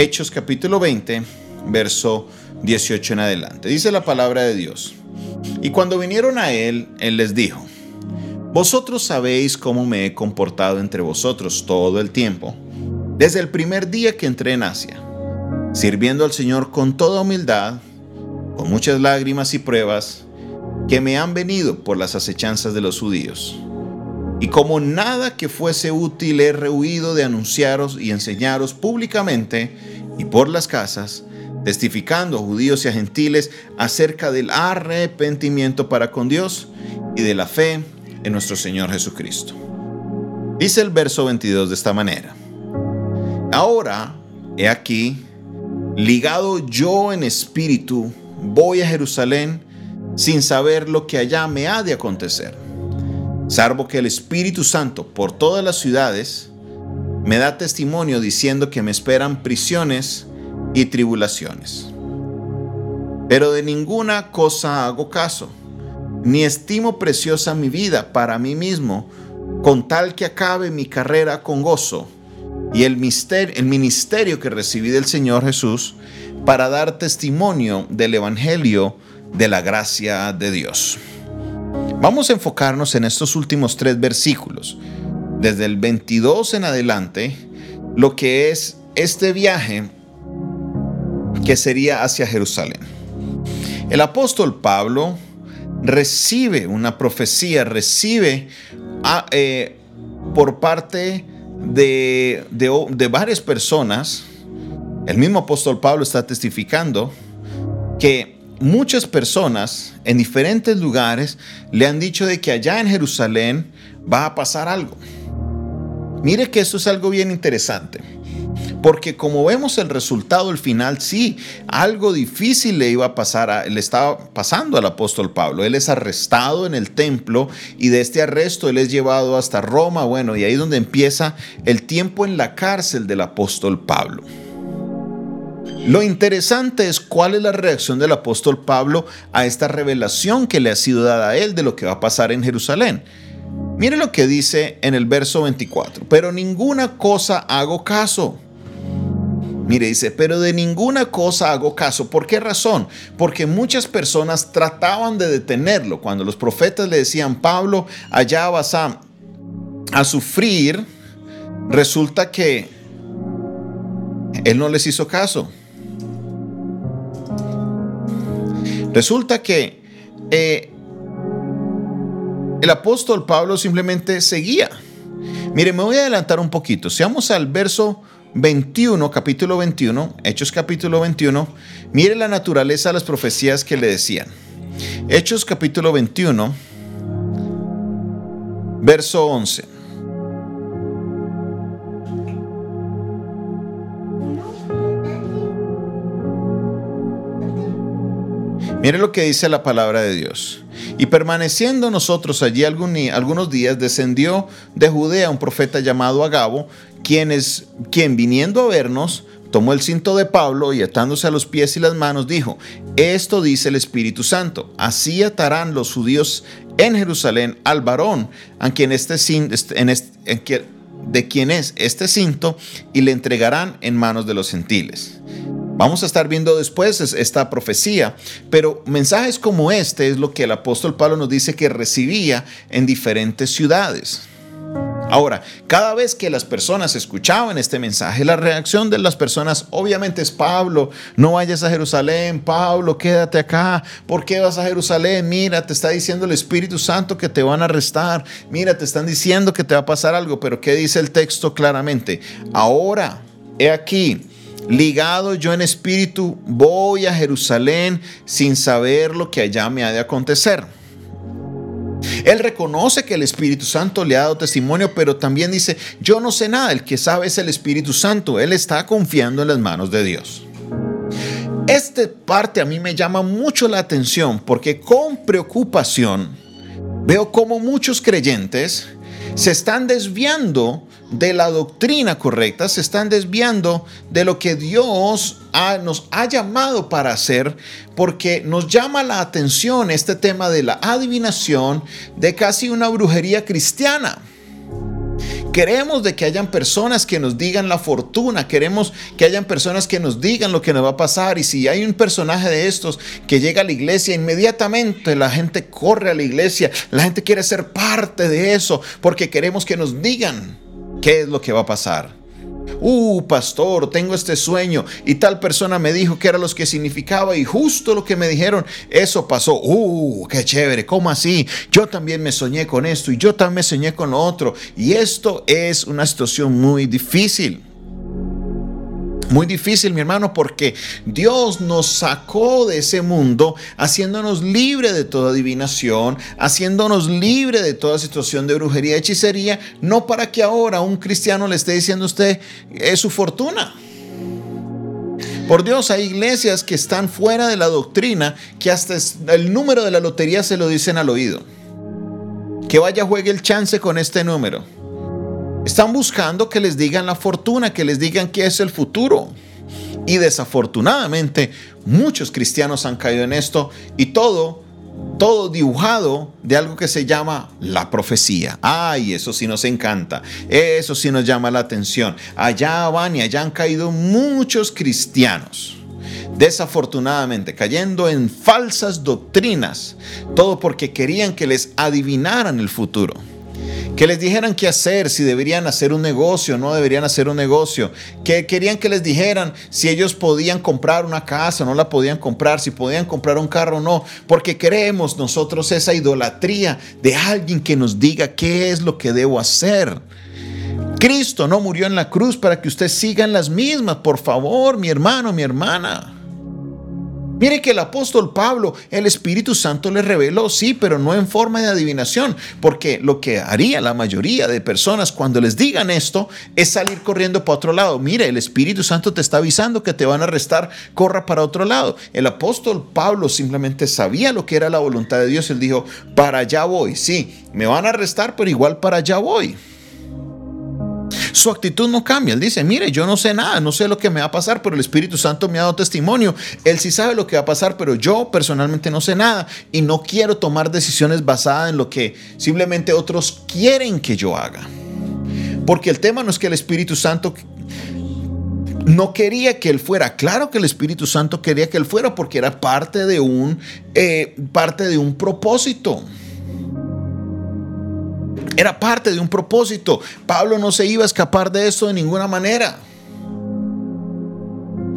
Hechos capítulo 20, verso 18 en adelante. Dice la palabra de Dios. Y cuando vinieron a él, él les dijo, Vosotros sabéis cómo me he comportado entre vosotros todo el tiempo, desde el primer día que entré en Asia, sirviendo al Señor con toda humildad, con muchas lágrimas y pruebas, que me han venido por las acechanzas de los judíos y como nada que fuese útil he rehuido de anunciaros y enseñaros públicamente y por las casas, testificando a judíos y a gentiles acerca del arrepentimiento para con Dios y de la fe en nuestro Señor Jesucristo. Dice el verso 22 de esta manera. Ahora, he aquí, ligado yo en espíritu, voy a Jerusalén sin saber lo que allá me ha de acontecer salvo que el Espíritu Santo por todas las ciudades me da testimonio diciendo que me esperan prisiones y tribulaciones. Pero de ninguna cosa hago caso, ni estimo preciosa mi vida para mí mismo, con tal que acabe mi carrera con gozo y el, el ministerio que recibí del Señor Jesús para dar testimonio del Evangelio de la gracia de Dios. Vamos a enfocarnos en estos últimos tres versículos, desde el 22 en adelante, lo que es este viaje que sería hacia Jerusalén. El apóstol Pablo recibe una profecía, recibe eh, por parte de, de varias personas, el mismo apóstol Pablo está testificando que muchas personas en diferentes lugares le han dicho de que allá en Jerusalén va a pasar algo. Mire que esto es algo bien interesante. Porque como vemos el resultado, el final, sí, algo difícil le iba a pasar, le estaba pasando al apóstol Pablo. Él es arrestado en el templo y de este arresto él es llevado hasta Roma. Bueno, y ahí es donde empieza el tiempo en la cárcel del apóstol Pablo. Lo interesante es cuál es la reacción del apóstol Pablo a esta revelación que le ha sido dada a él de lo que va a pasar en Jerusalén. Mire lo que dice en el verso 24, pero ninguna cosa hago caso. Mire, dice, pero de ninguna cosa hago caso. ¿Por qué razón? Porque muchas personas trataban de detenerlo. Cuando los profetas le decían, Pablo, allá vas a, a sufrir, resulta que él no les hizo caso. Resulta que eh, el apóstol Pablo simplemente seguía. Mire, me voy a adelantar un poquito. Seamos al verso 21, capítulo 21, Hechos capítulo 21. Mire la naturaleza de las profecías que le decían. Hechos capítulo 21, verso 11. Mire lo que dice la palabra de Dios. Y permaneciendo nosotros allí algunos días, descendió de Judea un profeta llamado Agabo, quien, es, quien viniendo a vernos, tomó el cinto de Pablo y atándose a los pies y las manos, dijo, esto dice el Espíritu Santo, así atarán los judíos en Jerusalén al varón, a quien este, este de quien es este cinto, y le entregarán en manos de los gentiles. Vamos a estar viendo después esta profecía, pero mensajes como este es lo que el apóstol Pablo nos dice que recibía en diferentes ciudades. Ahora, cada vez que las personas escuchaban este mensaje, la reacción de las personas obviamente es, Pablo, no vayas a Jerusalén, Pablo, quédate acá, ¿por qué vas a Jerusalén? Mira, te está diciendo el Espíritu Santo que te van a arrestar, mira, te están diciendo que te va a pasar algo, pero ¿qué dice el texto claramente? Ahora, he aquí, ligado yo en espíritu, voy a Jerusalén sin saber lo que allá me ha de acontecer. Él reconoce que el Espíritu Santo le ha dado testimonio, pero también dice, yo no sé nada, el que sabe es el Espíritu Santo. Él está confiando en las manos de Dios. Esta parte a mí me llama mucho la atención porque con preocupación veo como muchos creyentes se están desviando de la doctrina correcta, se están desviando de lo que Dios nos ha llamado para hacer, porque nos llama la atención este tema de la adivinación, de casi una brujería cristiana Queremos de que hayan personas que nos digan la fortuna, queremos que hayan personas que nos digan lo que nos va a pasar y si hay un personaje de estos que llega a la iglesia, inmediatamente la gente corre a la iglesia, la gente quiere ser parte de eso porque queremos que nos digan qué es lo que va a pasar. Uh, pastor, tengo este sueño y tal persona me dijo que era lo que significaba y justo lo que me dijeron, eso pasó. Uh, qué chévere, ¿cómo así? Yo también me soñé con esto y yo también me soñé con lo otro. Y esto es una situación muy difícil. Muy difícil, mi hermano, porque Dios nos sacó de ese mundo haciéndonos libre de toda adivinación, haciéndonos libre de toda situación de brujería y hechicería, no para que ahora un cristiano le esté diciendo a usted es su fortuna. Por Dios, hay iglesias que están fuera de la doctrina, que hasta el número de la lotería se lo dicen al oído. Que vaya, juegue el chance con este número. Están buscando que les digan la fortuna, que les digan qué es el futuro. Y desafortunadamente muchos cristianos han caído en esto y todo, todo dibujado de algo que se llama la profecía. Ay, eso sí nos encanta, eso sí nos llama la atención. Allá van y allá han caído muchos cristianos desafortunadamente cayendo en falsas doctrinas, todo porque querían que les adivinaran el futuro que les dijeran qué hacer, si deberían hacer un negocio, no deberían hacer un negocio, que querían que les dijeran si ellos podían comprar una casa, no la podían comprar, si podían comprar un carro o no, porque queremos nosotros esa idolatría de alguien que nos diga qué es lo que debo hacer. Cristo no murió en la cruz para que usted siga en las mismas, por favor, mi hermano, mi hermana. Mire que el apóstol Pablo, el Espíritu Santo le reveló, sí, pero no en forma de adivinación, porque lo que haría la mayoría de personas cuando les digan esto es salir corriendo para otro lado. Mire, el Espíritu Santo te está avisando que te van a arrestar, corra para otro lado. El apóstol Pablo simplemente sabía lo que era la voluntad de Dios. Él dijo, para allá voy, sí, me van a arrestar, pero igual para allá voy su actitud no cambia. Él dice, mire, yo no sé nada, no sé lo que me va a pasar, pero el Espíritu Santo me ha dado testimonio. Él sí sabe lo que va a pasar, pero yo personalmente no sé nada y no quiero tomar decisiones basadas en lo que simplemente otros quieren que yo haga. Porque el tema no es que el Espíritu Santo no quería que él fuera. Claro que el Espíritu Santo quería que él fuera porque era parte de un, eh, parte de un propósito. Era parte de un propósito. Pablo no se iba a escapar de eso de ninguna manera.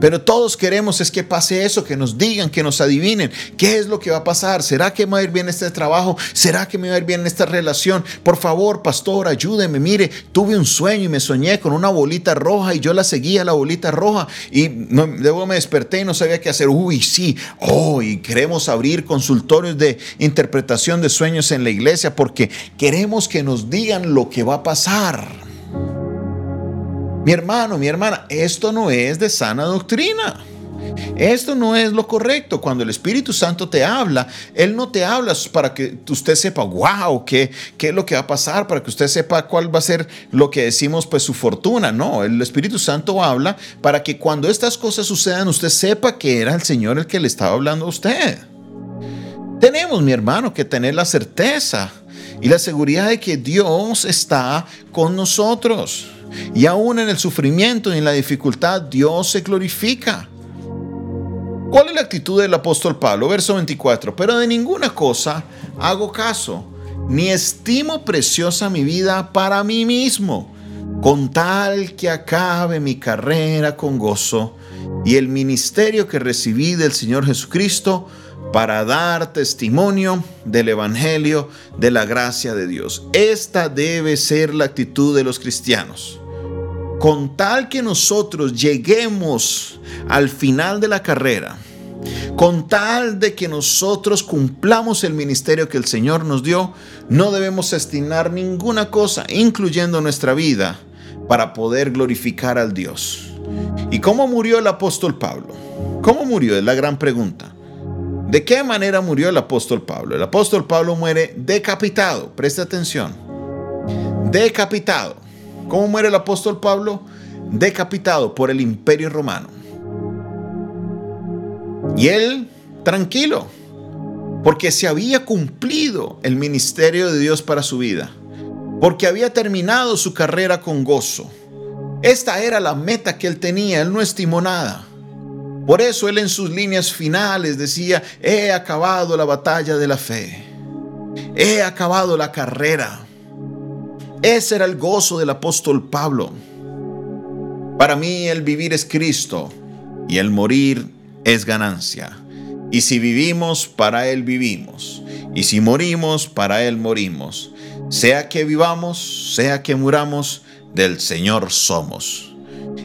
Pero todos queremos es que pase eso, que nos digan, que nos adivinen qué es lo que va a pasar. ¿Será que me va a ir bien este trabajo? ¿Será que me va a ir bien esta relación? Por favor, pastor, ayúdeme. Mire, tuve un sueño y me soñé con una bolita roja y yo la seguía la bolita roja y luego me desperté y no sabía qué hacer. Uy, sí. Oh, y queremos abrir consultorios de interpretación de sueños en la iglesia porque queremos que nos digan lo que va a pasar. Mi hermano, mi hermana, esto no es de sana doctrina. Esto no es lo correcto. Cuando el Espíritu Santo te habla, Él no te habla para que usted sepa, wow, qué, qué es lo que va a pasar, para que usted sepa cuál va a ser lo que decimos, pues su fortuna. No, el Espíritu Santo habla para que cuando estas cosas sucedan, usted sepa que era el Señor el que le estaba hablando a usted. Tenemos, mi hermano, que tener la certeza y la seguridad de que Dios está con nosotros. Y aún en el sufrimiento y en la dificultad, Dios se glorifica. ¿Cuál es la actitud del apóstol Pablo? Verso 24. Pero de ninguna cosa hago caso, ni estimo preciosa mi vida para mí mismo, con tal que acabe mi carrera con gozo y el ministerio que recibí del Señor Jesucristo para dar testimonio del Evangelio de la gracia de Dios. Esta debe ser la actitud de los cristianos. Con tal que nosotros lleguemos al final de la carrera, con tal de que nosotros cumplamos el ministerio que el Señor nos dio, no debemos destinar ninguna cosa, incluyendo nuestra vida, para poder glorificar al Dios. ¿Y cómo murió el apóstol Pablo? ¿Cómo murió? Es la gran pregunta. ¿De qué manera murió el apóstol Pablo? El apóstol Pablo muere decapitado. Presta atención. Decapitado. ¿Cómo muere el apóstol Pablo? Decapitado por el imperio romano. Y él, tranquilo, porque se había cumplido el ministerio de Dios para su vida. porque había terminado su carrera con gozo. Esta era la meta que él tenía, él no estimó nada. Por eso él en sus líneas finales decía, he acabado la batalla de la fe, he acabado la carrera. Ese era el gozo del apóstol Pablo. Para mí el vivir es Cristo y el morir es ganancia. Y si vivimos, para Él vivimos. Y si morimos, para Él morimos. Sea que vivamos, sea que muramos, del Señor somos.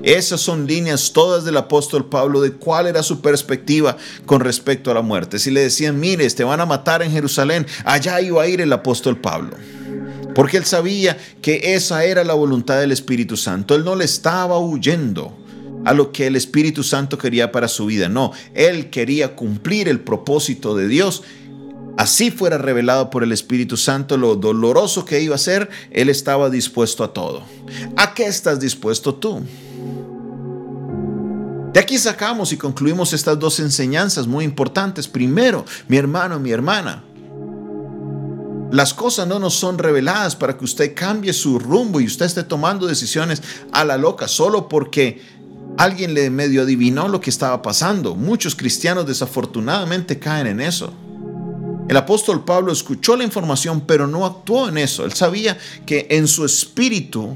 Esas son líneas todas del apóstol Pablo de cuál era su perspectiva con respecto a la muerte. Si le decían, mire, te van a matar en Jerusalén, allá iba a ir el apóstol Pablo. Porque él sabía que esa era la voluntad del Espíritu Santo. Él no le estaba huyendo a lo que el Espíritu Santo quería para su vida. No, él quería cumplir el propósito de Dios. Así fuera revelado por el Espíritu Santo lo doloroso que iba a ser, él estaba dispuesto a todo. ¿A qué estás dispuesto tú? De aquí sacamos y concluimos estas dos enseñanzas muy importantes. Primero, mi hermano, mi hermana, las cosas no nos son reveladas para que usted cambie su rumbo y usted esté tomando decisiones a la loca solo porque Alguien le medio adivinó lo que estaba pasando. Muchos cristianos desafortunadamente caen en eso. El apóstol Pablo escuchó la información, pero no actuó en eso. Él sabía que en su espíritu,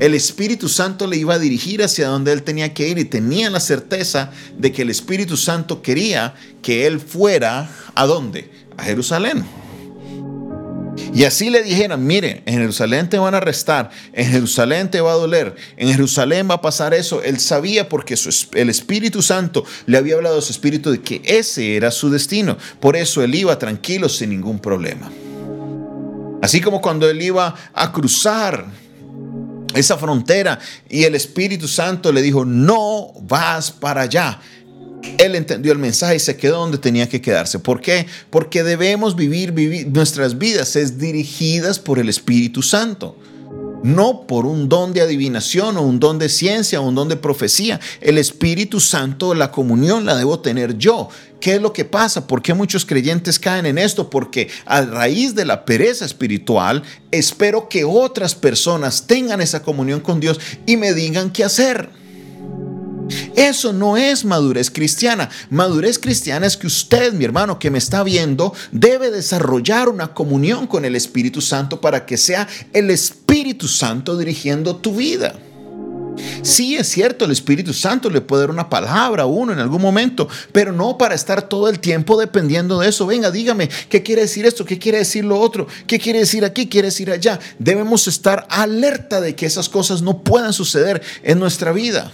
el Espíritu Santo le iba a dirigir hacia donde él tenía que ir y tenía la certeza de que el Espíritu Santo quería que él fuera a dónde? A Jerusalén. Y así le dijeran, mire, en Jerusalén te van a arrestar, en Jerusalén te va a doler, en Jerusalén va a pasar eso. Él sabía porque el Espíritu Santo le había hablado a su espíritu de que ese era su destino. Por eso él iba tranquilo sin ningún problema. Así como cuando él iba a cruzar esa frontera y el Espíritu Santo le dijo, no vas para allá. Él entendió el mensaje y se quedó donde tenía que quedarse. ¿Por qué? Porque debemos vivir, vivir nuestras vidas es dirigidas por el Espíritu Santo. No por un don de adivinación o un don de ciencia o un don de profecía. El Espíritu Santo, la comunión la debo tener yo. ¿Qué es lo que pasa? ¿Por qué muchos creyentes caen en esto? Porque a raíz de la pereza espiritual, espero que otras personas tengan esa comunión con Dios y me digan qué hacer. Eso no es madurez cristiana. Madurez cristiana es que usted, mi hermano que me está viendo, debe desarrollar una comunión con el Espíritu Santo para que sea el Espíritu Santo dirigiendo tu vida. Sí, es cierto, el Espíritu Santo le puede dar una palabra a uno en algún momento, pero no para estar todo el tiempo dependiendo de eso. Venga, dígame, ¿qué quiere decir esto? ¿Qué quiere decir lo otro? ¿Qué quiere decir aquí? ¿Qué quiere decir allá? Debemos estar alerta de que esas cosas no puedan suceder en nuestra vida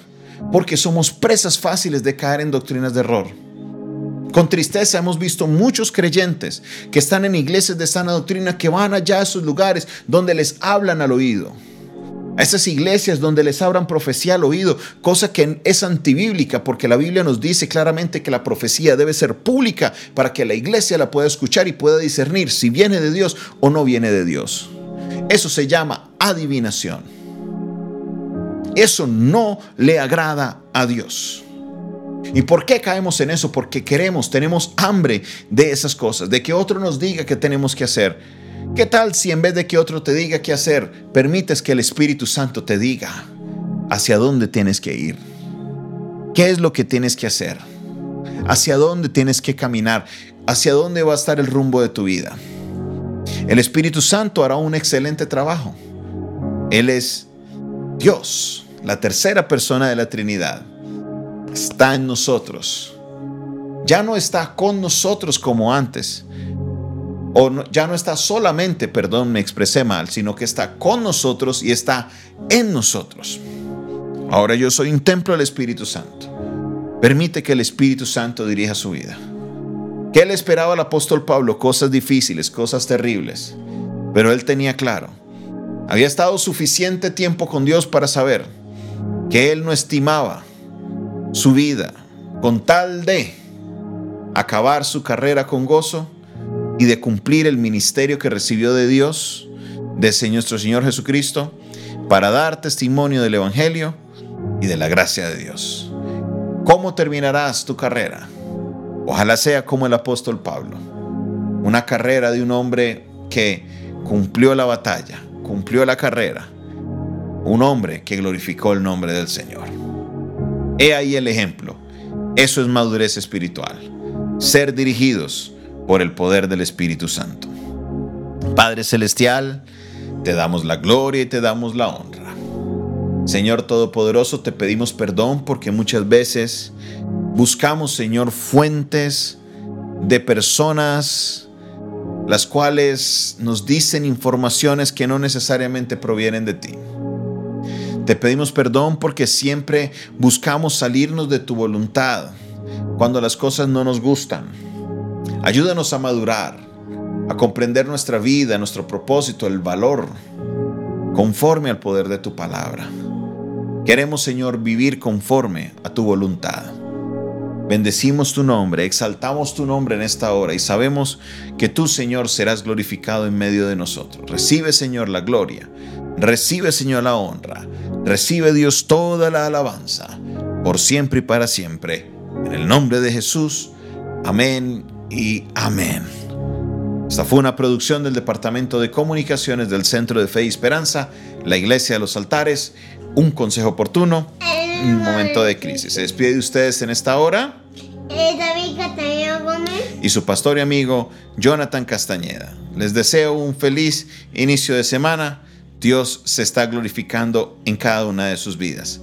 porque somos presas fáciles de caer en doctrinas de error. Con tristeza hemos visto muchos creyentes que están en iglesias de sana doctrina que van allá a esos lugares donde les hablan al oído. A esas iglesias donde les abran profecía al oído, cosa que es antibíblica porque la Biblia nos dice claramente que la profecía debe ser pública para que la iglesia la pueda escuchar y pueda discernir si viene de Dios o no viene de Dios. Eso se llama adivinación. Eso no le agrada a Dios. ¿Y por qué caemos en eso? Porque queremos, tenemos hambre de esas cosas, de que otro nos diga qué tenemos que hacer. ¿Qué tal si en vez de que otro te diga qué hacer, permites que el Espíritu Santo te diga hacia dónde tienes que ir? ¿Qué es lo que tienes que hacer? ¿Hacia dónde tienes que caminar? ¿Hacia dónde va a estar el rumbo de tu vida? El Espíritu Santo hará un excelente trabajo. Él es Dios la tercera persona de la Trinidad, está en nosotros. Ya no está con nosotros como antes. O ya no está solamente, perdón, me expresé mal, sino que está con nosotros y está en nosotros. Ahora yo soy un templo del Espíritu Santo. Permite que el Espíritu Santo dirija su vida. ¿Qué le esperaba al apóstol Pablo? Cosas difíciles, cosas terribles. Pero él tenía claro. Había estado suficiente tiempo con Dios para saber que él no estimaba su vida con tal de acabar su carrera con gozo y de cumplir el ministerio que recibió de Dios, de nuestro Señor Jesucristo, para dar testimonio del Evangelio y de la gracia de Dios. ¿Cómo terminarás tu carrera? Ojalá sea como el apóstol Pablo, una carrera de un hombre que cumplió la batalla, cumplió la carrera. Un hombre que glorificó el nombre del Señor. He ahí el ejemplo. Eso es madurez espiritual. Ser dirigidos por el poder del Espíritu Santo. Padre Celestial, te damos la gloria y te damos la honra. Señor Todopoderoso, te pedimos perdón porque muchas veces buscamos, Señor, fuentes de personas las cuales nos dicen informaciones que no necesariamente provienen de ti. Te pedimos perdón porque siempre buscamos salirnos de tu voluntad cuando las cosas no nos gustan. Ayúdanos a madurar, a comprender nuestra vida, nuestro propósito, el valor, conforme al poder de tu palabra. Queremos, Señor, vivir conforme a tu voluntad. Bendecimos tu nombre, exaltamos tu nombre en esta hora y sabemos que tú, Señor, serás glorificado en medio de nosotros. Recibe, Señor, la gloria. Recibe, Señor, la honra. Recibe, Dios, toda la alabanza, por siempre y para siempre. En el nombre de Jesús. Amén y amén. Esta fue una producción del Departamento de Comunicaciones del Centro de Fe y Esperanza, la Iglesia de los Altares, un consejo oportuno un momento de crisis. Se despide de ustedes en esta hora. Y su pastor y amigo Jonathan Castañeda. Les deseo un feliz inicio de semana. Dios se está glorificando en cada una de sus vidas.